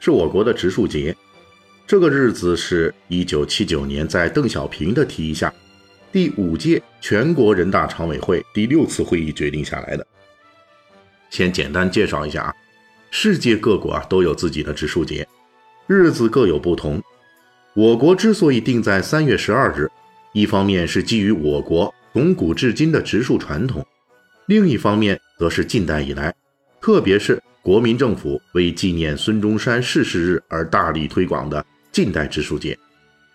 是我国的植树节。这个日子是一九七九年在邓小平的提议下，第五届全国人大常委会第六次会议决定下来的。先简单介绍一下啊，世界各国啊都有自己的植树节，日子各有不同。我国之所以定在三月十二日，一方面是基于我国从古至今的植树传统，另一方面则是近代以来，特别是国民政府为纪念孙中山逝世日而大力推广的。近代植树节，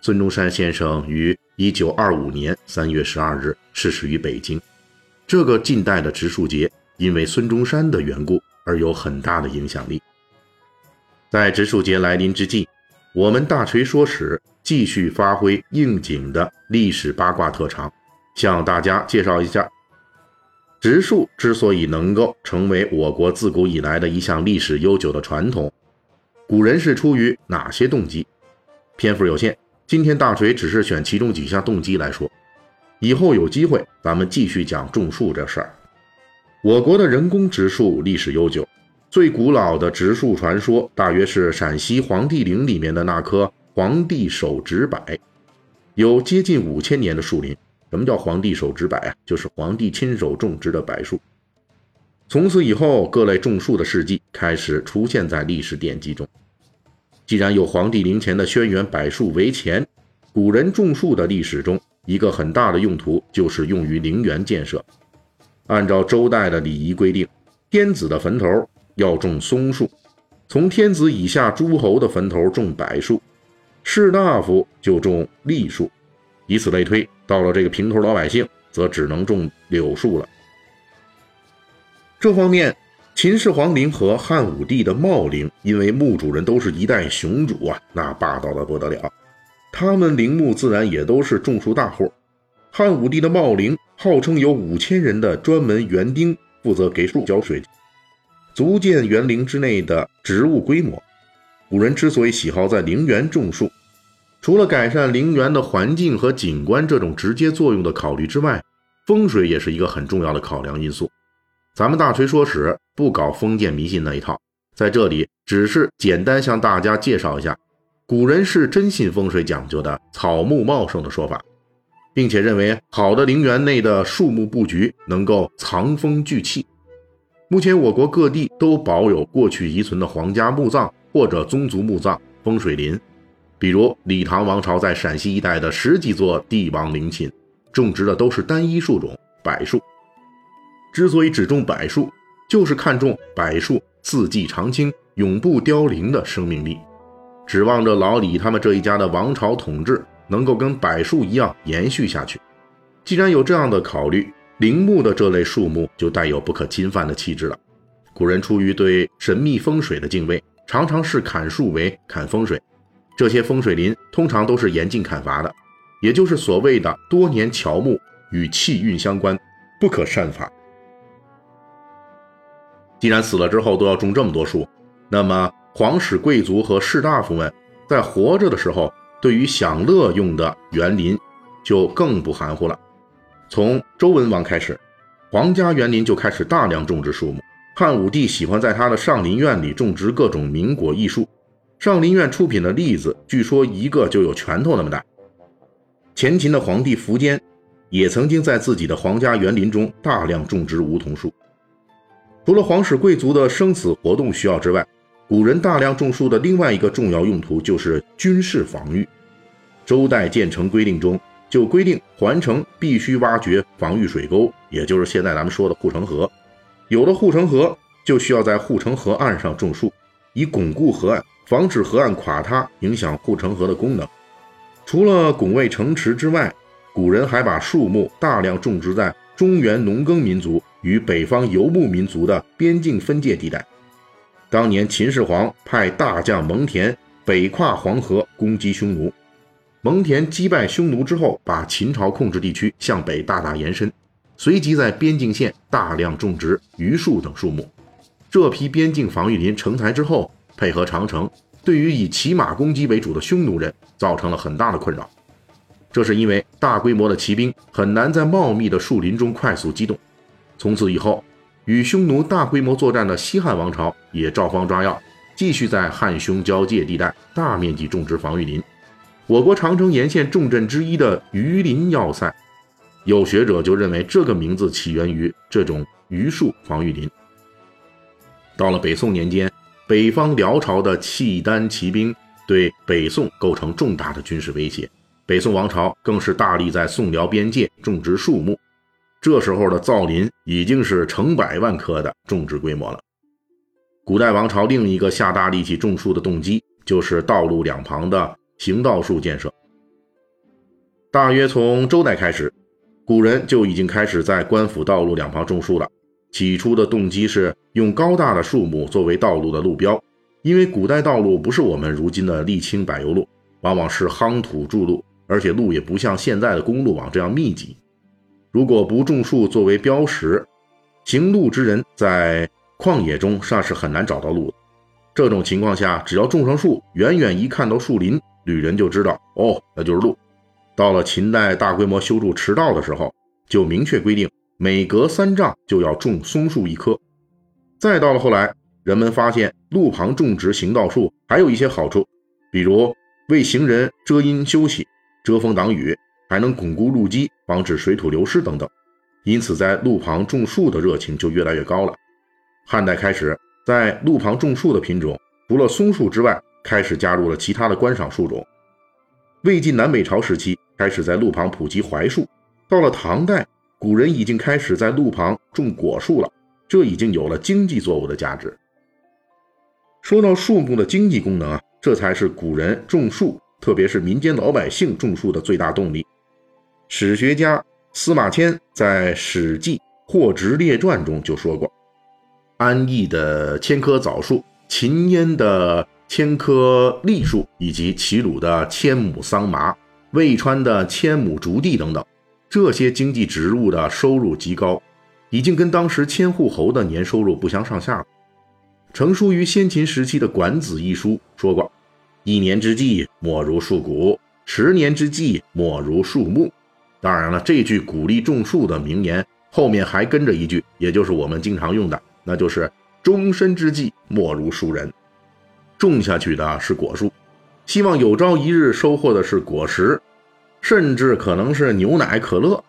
孙中山先生于一九二五年三月十二日逝世于北京。这个近代的植树节，因为孙中山的缘故而有很大的影响力。在植树节来临之际，我们大锤说史继续发挥应景的历史八卦特长，向大家介绍一下植树之所以能够成为我国自古以来的一项历史悠久的传统，古人是出于哪些动机？篇幅有限，今天大锤只是选其中几项动机来说，以后有机会咱们继续讲种树这事儿。我国的人工植树历史悠久，最古老的植树传说大约是陕西黄帝陵里面的那棵黄帝手植柏，有接近五千年的树龄。什么叫皇帝手植柏啊？就是皇帝亲手种植的柏树。从此以后，各类种树的事迹开始出现在历史典籍中。既然有皇帝陵前的轩辕柏树为前，古人种树的历史中，一个很大的用途就是用于陵园建设。按照周代的礼仪规定，天子的坟头要种松树，从天子以下诸侯的坟头种柏树，士大夫就种栗树，以此类推，到了这个平头老百姓，则只能种柳树了。这方面。秦始皇陵和汉武帝的茂陵，因为墓主人都是一代雄主啊，那霸道的不得了。他们陵墓自然也都是种树大户。汉武帝的茂陵号称有五千人的专门园丁负责给树浇水，足见园林之内的植物规模。古人之所以喜好在陵园种树，除了改善陵园的环境和景观这种直接作用的考虑之外，风水也是一个很重要的考量因素。咱们大锤说史不搞封建迷信那一套，在这里只是简单向大家介绍一下，古人是真信风水讲究的草木茂盛的说法，并且认为好的陵园内的树木布局能够藏风聚气。目前我国各地都保有过去遗存的皇家墓葬或者宗族墓葬风水林，比如李唐王朝在陕西一带的十几座帝王陵寝，种植的都是单一树种柏树。之所以只种柏树，就是看重柏树四季常青、永不凋零的生命力，指望着老李他们这一家的王朝统治能够跟柏树一样延续下去。既然有这样的考虑，陵墓的这类树木就带有不可侵犯的气质了。古人出于对神秘风水的敬畏，常常视砍树为砍风水。这些风水林通常都是严禁砍伐的，也就是所谓的多年乔木，与气运相关，不可擅伐。既然死了之后都要种这么多树，那么皇室贵族和士大夫们在活着的时候，对于享乐用的园林就更不含糊了。从周文王开始，皇家园林就开始大量种植树木。汉武帝喜欢在他的上林苑里种植各种名果异树，上林苑出品的栗子，据说一个就有拳头那么大。前秦的皇帝苻坚也曾经在自己的皇家园林中大量种植梧桐树。除了皇室贵族的生死活动需要之外，古人大量种树的另外一个重要用途就是军事防御。周代建成规定中就规定，环城必须挖掘防御水沟，也就是现在咱们说的护城河。有了护城河，就需要在护城河岸上种树，以巩固河岸，防止河岸垮塌，影响护城河的功能。除了拱卫城池之外，古人还把树木大量种植在中原农耕民族。与北方游牧民族的边境分界地带，当年秦始皇派大将蒙恬北跨黄河攻击匈奴。蒙恬击败匈奴之后，把秦朝控制地区向北大大延伸，随即在边境线大量种植榆树等树木。这批边境防御林成材之后，配合长城，对于以骑马攻击为主的匈奴人造成了很大的困扰。这是因为大规模的骑兵很难在茂密的树林中快速机动。从此以后，与匈奴大规模作战的西汉王朝也照方抓药，继续在汉匈交界地带大面积种植防御林。我国长城沿线重镇之一的榆林要塞，有学者就认为这个名字起源于这种榆树防御林。到了北宋年间，北方辽朝的契丹骑兵对北宋构成重大的军事威胁，北宋王朝更是大力在宋辽边界种植树木。这时候的造林已经是成百万棵的种植规模了。古代王朝另一个下大力气种树的动机，就是道路两旁的。行道树建设，大约从周代开始，古人就已经开始在官府道路两旁种树了。起初的动机是用高大的树木作为道路的路标，因为古代道路不是我们如今的沥青柏油路，往往是夯土筑路，而且路也不像现在的公路网这样密集。如果不种树作为标识，行路之人在旷野中煞是很难找到路的。这种情况下，只要种上树，远远一看到树林。旅人就知道哦，那就是路。到了秦代大规模修筑驰道的时候，就明确规定每隔三丈就要种松树一棵。再到了后来，人们发现路旁种植行道树还有一些好处，比如为行人遮阴休息、遮风挡雨，还能巩固路基，防止水土流失等等。因此，在路旁种树的热情就越来越高了。汉代开始，在路旁种树的品种除了松树之外，开始加入了其他的观赏树种。魏晋南北朝时期开始在路旁普及槐树，到了唐代，古人已经开始在路旁种果树了，这已经有了经济作物的价值。说到树木的经济功能啊，这才是古人种树，特别是民间老百姓种树的最大动力。史学家司马迁在《史记·霍职列传》中就说过：“安邑的千棵枣树，秦燕的。”千棵栗树，以及齐鲁的千亩桑麻、渭川的千亩竹地等等，这些经济植物的收入极高，已经跟当时千户侯的年收入不相上下了。成书于先秦时期的《管子》一书说过：“一年之计莫如树谷，十年之计莫如树木。”当然了，这句鼓励种树的名言后面还跟着一句，也就是我们经常用的，那就是“终身之计莫如树人”。种下去的是果树，希望有朝一日收获的是果实，甚至可能是牛奶、可乐。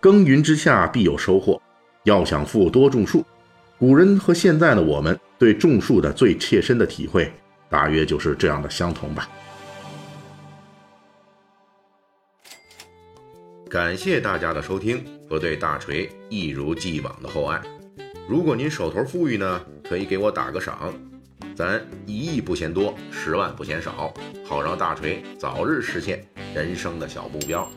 耕耘之下必有收获，要想富，多种树。古人和现在的我们对种树的最切身的体会，大约就是这样的相同吧。感谢大家的收听和对大锤一如既往的厚爱。如果您手头富裕呢，可以给我打个赏。咱一亿不嫌多，十万不嫌少，好让大锤早日实现人生的小目标。